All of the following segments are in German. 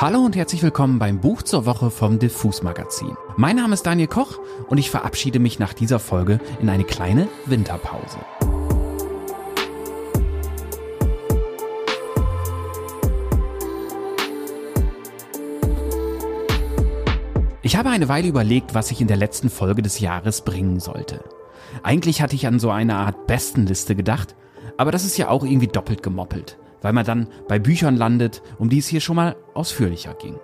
Hallo und herzlich willkommen beim Buch zur Woche vom Diffus Magazin. Mein Name ist Daniel Koch und ich verabschiede mich nach dieser Folge in eine kleine Winterpause. Ich habe eine Weile überlegt, was ich in der letzten Folge des Jahres bringen sollte. Eigentlich hatte ich an so eine Art Bestenliste gedacht, aber das ist ja auch irgendwie doppelt gemoppelt weil man dann bei Büchern landet, um die es hier schon mal ausführlicher ging.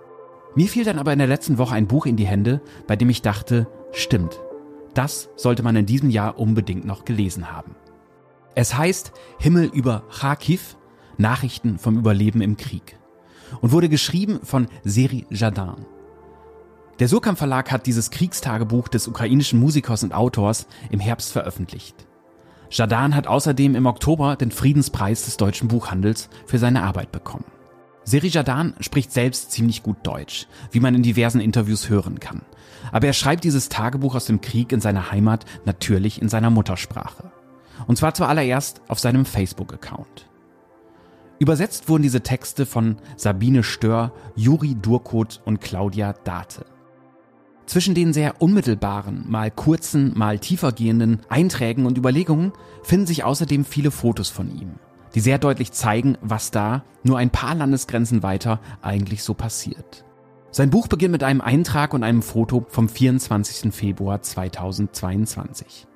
Mir fiel dann aber in der letzten Woche ein Buch in die Hände, bei dem ich dachte, stimmt, das sollte man in diesem Jahr unbedingt noch gelesen haben. Es heißt Himmel über Kharkiv, Nachrichten vom Überleben im Krieg und wurde geschrieben von Seri Jardin. Der Surkamp Verlag hat dieses Kriegstagebuch des ukrainischen Musikers und Autors im Herbst veröffentlicht. Jadan hat außerdem im Oktober den Friedenspreis des deutschen Buchhandels für seine Arbeit bekommen. Seri Jadan spricht selbst ziemlich gut Deutsch, wie man in diversen Interviews hören kann. Aber er schreibt dieses Tagebuch aus dem Krieg in seiner Heimat natürlich in seiner Muttersprache. Und zwar zuallererst auf seinem Facebook-Account. Übersetzt wurden diese Texte von Sabine Stör, Juri Durkot und Claudia Date. Zwischen den sehr unmittelbaren, mal kurzen, mal tiefergehenden Einträgen und Überlegungen finden sich außerdem viele Fotos von ihm, die sehr deutlich zeigen, was da, nur ein paar Landesgrenzen weiter, eigentlich so passiert. Sein Buch beginnt mit einem Eintrag und einem Foto vom 24. Februar 2022.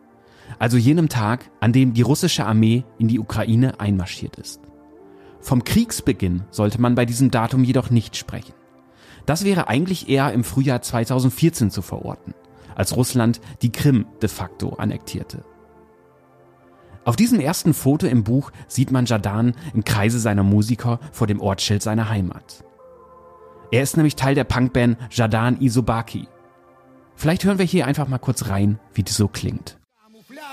Also jenem Tag, an dem die russische Armee in die Ukraine einmarschiert ist. Vom Kriegsbeginn sollte man bei diesem Datum jedoch nicht sprechen. Das wäre eigentlich eher im Frühjahr 2014 zu verorten, als Russland die Krim de facto annektierte. Auf diesem ersten Foto im Buch sieht man Jadan im Kreise seiner Musiker vor dem Ortsschild seiner Heimat. Er ist nämlich Teil der Punkband Jadan Isobaki. Vielleicht hören wir hier einfach mal kurz rein, wie das so klingt.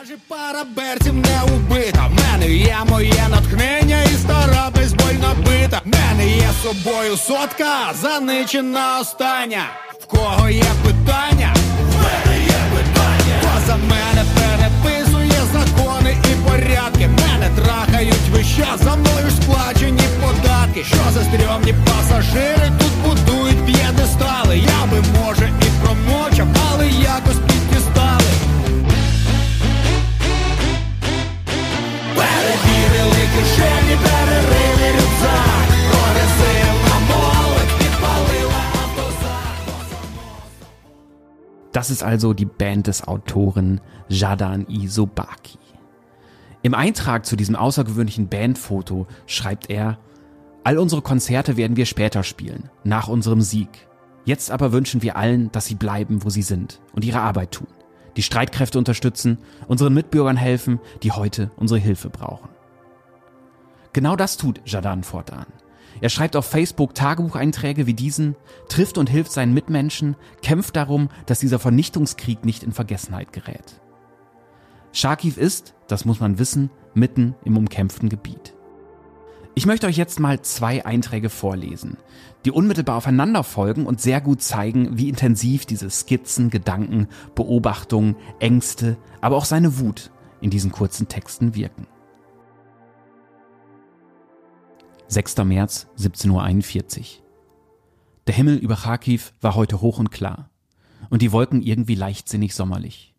Пляжі параберців не убита. В мене є моє натхнення і стара бейсбольна бита. В мене є собою сотка, заничена остання. В кого є питання? В мене є питання. Хто за мене переписує закони і порядки. Мене трахають час, за мною ж сплачені податки. Що за стрьомні пасажири тут будують п'єдестали. Я би Das ist also die Band des Autoren Jadan Isobaki. Im Eintrag zu diesem außergewöhnlichen Bandfoto schreibt er, All unsere Konzerte werden wir später spielen, nach unserem Sieg. Jetzt aber wünschen wir allen, dass sie bleiben, wo sie sind und ihre Arbeit tun, die Streitkräfte unterstützen, unseren Mitbürgern helfen, die heute unsere Hilfe brauchen. Genau das tut Jadan fortan. Er schreibt auf Facebook Tagebucheinträge wie diesen, trifft und hilft seinen Mitmenschen, kämpft darum, dass dieser Vernichtungskrieg nicht in Vergessenheit gerät. Charkiw ist, das muss man wissen, mitten im umkämpften Gebiet. Ich möchte euch jetzt mal zwei Einträge vorlesen, die unmittelbar aufeinander folgen und sehr gut zeigen, wie intensiv diese Skizzen, Gedanken, Beobachtungen, Ängste, aber auch seine Wut in diesen kurzen Texten wirken. 6. März, 17.41 Uhr. Der Himmel über Kharkiv war heute hoch und klar und die Wolken irgendwie leichtsinnig sommerlich.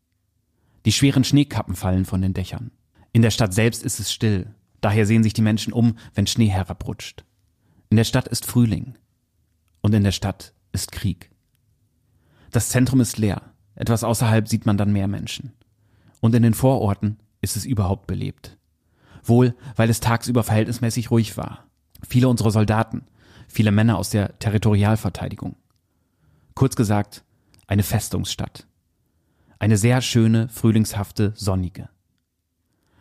Die schweren Schneekappen fallen von den Dächern. In der Stadt selbst ist es still, daher sehen sich die Menschen um, wenn Schnee herabrutscht. In der Stadt ist Frühling und in der Stadt ist Krieg. Das Zentrum ist leer, etwas außerhalb sieht man dann mehr Menschen. Und in den Vororten ist es überhaupt belebt. Wohl, weil es tagsüber verhältnismäßig ruhig war. Viele unserer Soldaten, viele Männer aus der Territorialverteidigung. Kurz gesagt, eine Festungsstadt. Eine sehr schöne, frühlingshafte, sonnige.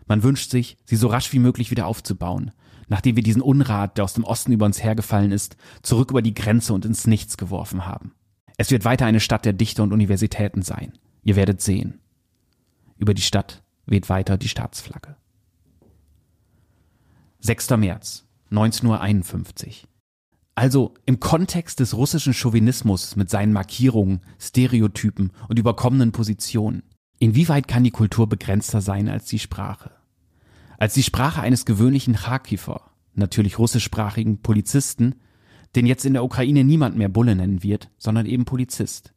Man wünscht sich, sie so rasch wie möglich wieder aufzubauen, nachdem wir diesen Unrat, der aus dem Osten über uns hergefallen ist, zurück über die Grenze und ins Nichts geworfen haben. Es wird weiter eine Stadt der Dichter und Universitäten sein. Ihr werdet sehen. Über die Stadt weht weiter die Staatsflagge. 6. März, 1951. Uhr. Also im Kontext des russischen Chauvinismus mit seinen Markierungen, Stereotypen und überkommenen Positionen. Inwieweit kann die Kultur begrenzter sein als die Sprache? Als die Sprache eines gewöhnlichen Kharkiver, natürlich russischsprachigen Polizisten, den jetzt in der Ukraine niemand mehr Bulle nennen wird, sondern eben Polizist,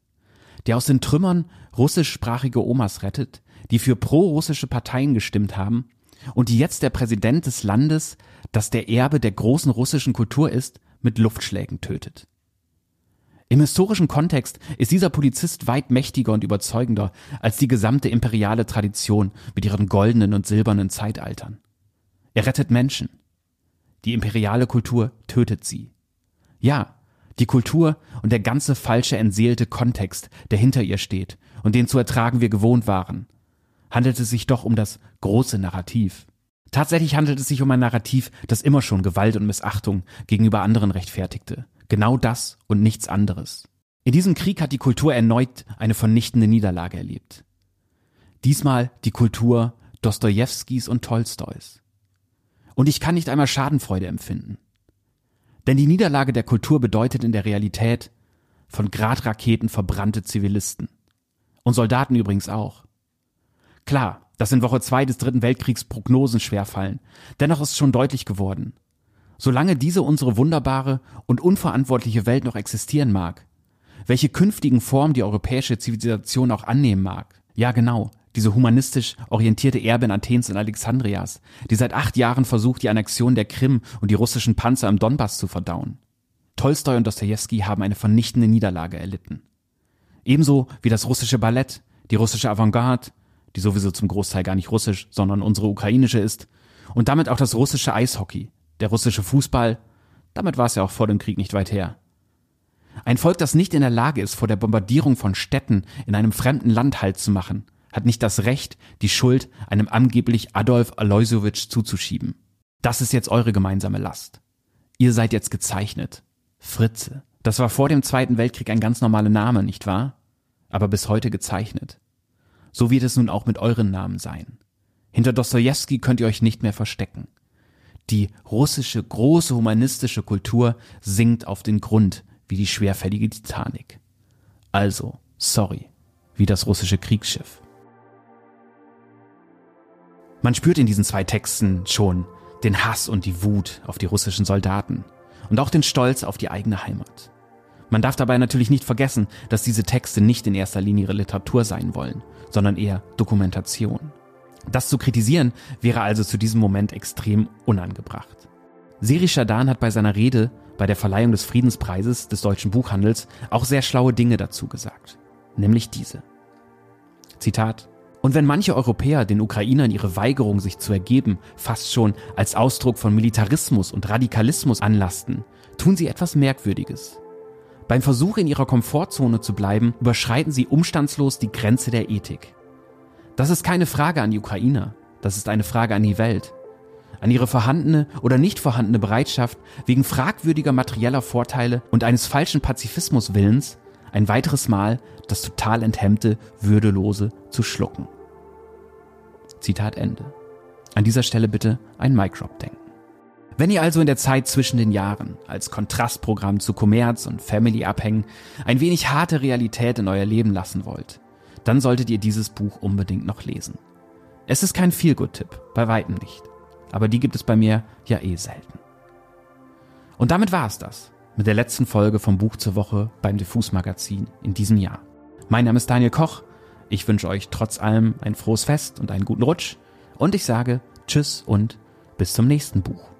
der aus den Trümmern russischsprachige Omas rettet, die für pro-russische Parteien gestimmt haben und die jetzt der Präsident des Landes, das der Erbe der großen russischen Kultur ist, mit Luftschlägen tötet. Im historischen Kontext ist dieser Polizist weit mächtiger und überzeugender als die gesamte imperiale Tradition mit ihren goldenen und silbernen Zeitaltern. Er rettet Menschen. Die imperiale Kultur tötet sie. Ja, die Kultur und der ganze falsche entseelte Kontext, der hinter ihr steht und den zu ertragen wir gewohnt waren, handelt es sich doch um das große Narrativ. Tatsächlich handelt es sich um ein Narrativ, das immer schon Gewalt und Missachtung gegenüber anderen rechtfertigte. Genau das und nichts anderes. In diesem Krieg hat die Kultur erneut eine vernichtende Niederlage erlebt. Diesmal die Kultur Dostojewskis und Tolstois. Und ich kann nicht einmal Schadenfreude empfinden. Denn die Niederlage der Kultur bedeutet in der Realität von Gradraketen verbrannte Zivilisten. Und Soldaten übrigens auch. Klar, dass in Woche zwei des Dritten Weltkriegs Prognosen schwerfallen. Dennoch ist schon deutlich geworden. Solange diese unsere wunderbare und unverantwortliche Welt noch existieren mag, welche künftigen Formen die europäische Zivilisation auch annehmen mag, ja genau, diese humanistisch orientierte Erbin Athens und Alexandrias, die seit acht Jahren versucht, die Annexion der Krim und die russischen Panzer im Donbass zu verdauen. Tolstoi und Dostoevsky haben eine vernichtende Niederlage erlitten. Ebenso wie das russische Ballett, die russische Avantgarde, die sowieso zum Großteil gar nicht russisch, sondern unsere ukrainische ist, und damit auch das russische Eishockey, der russische Fußball, damit war es ja auch vor dem Krieg nicht weit her. Ein Volk, das nicht in der Lage ist, vor der Bombardierung von Städten in einem fremden Land Halt zu machen, hat nicht das Recht, die Schuld einem angeblich Adolf Aloisowitsch zuzuschieben. Das ist jetzt eure gemeinsame Last. Ihr seid jetzt gezeichnet. Fritze. Das war vor dem Zweiten Weltkrieg ein ganz normaler Name, nicht wahr? Aber bis heute gezeichnet. So wird es nun auch mit euren Namen sein. Hinter Dostojewski könnt ihr euch nicht mehr verstecken. Die russische große humanistische Kultur sinkt auf den Grund wie die schwerfällige Titanic. Also, sorry, wie das russische Kriegsschiff. Man spürt in diesen zwei Texten schon den Hass und die Wut auf die russischen Soldaten und auch den Stolz auf die eigene Heimat. Man darf dabei natürlich nicht vergessen, dass diese Texte nicht in erster Linie ihre Literatur sein wollen, sondern eher Dokumentation. Das zu kritisieren wäre also zu diesem Moment extrem unangebracht. Seri Shadan hat bei seiner Rede bei der Verleihung des Friedenspreises des deutschen Buchhandels auch sehr schlaue Dinge dazu gesagt, nämlich diese. Zitat und wenn manche Europäer den Ukrainern ihre Weigerung, sich zu ergeben, fast schon als Ausdruck von Militarismus und Radikalismus anlasten, tun sie etwas Merkwürdiges. Beim Versuch, in ihrer Komfortzone zu bleiben, überschreiten sie umstandslos die Grenze der Ethik. Das ist keine Frage an die Ukrainer, das ist eine Frage an die Welt. An ihre vorhandene oder nicht vorhandene Bereitschaft, wegen fragwürdiger materieller Vorteile und eines falschen Pazifismuswillens ein weiteres Mal das total enthemmte, würdelose zu schlucken. Zitat Ende. An dieser Stelle bitte ein Microp denken. Wenn ihr also in der Zeit zwischen den Jahren als Kontrastprogramm zu Kommerz und Family abhängen ein wenig harte Realität in euer Leben lassen wollt, dann solltet ihr dieses Buch unbedingt noch lesen. Es ist kein Feelgood-Tipp, bei weitem nicht. Aber die gibt es bei mir ja eh selten. Und damit war es das mit der letzten Folge vom Buch zur Woche beim Diffus Magazin in diesem Jahr. Mein Name ist Daniel Koch. Ich wünsche euch trotz allem ein frohes Fest und einen guten Rutsch. Und ich sage Tschüss und bis zum nächsten Buch.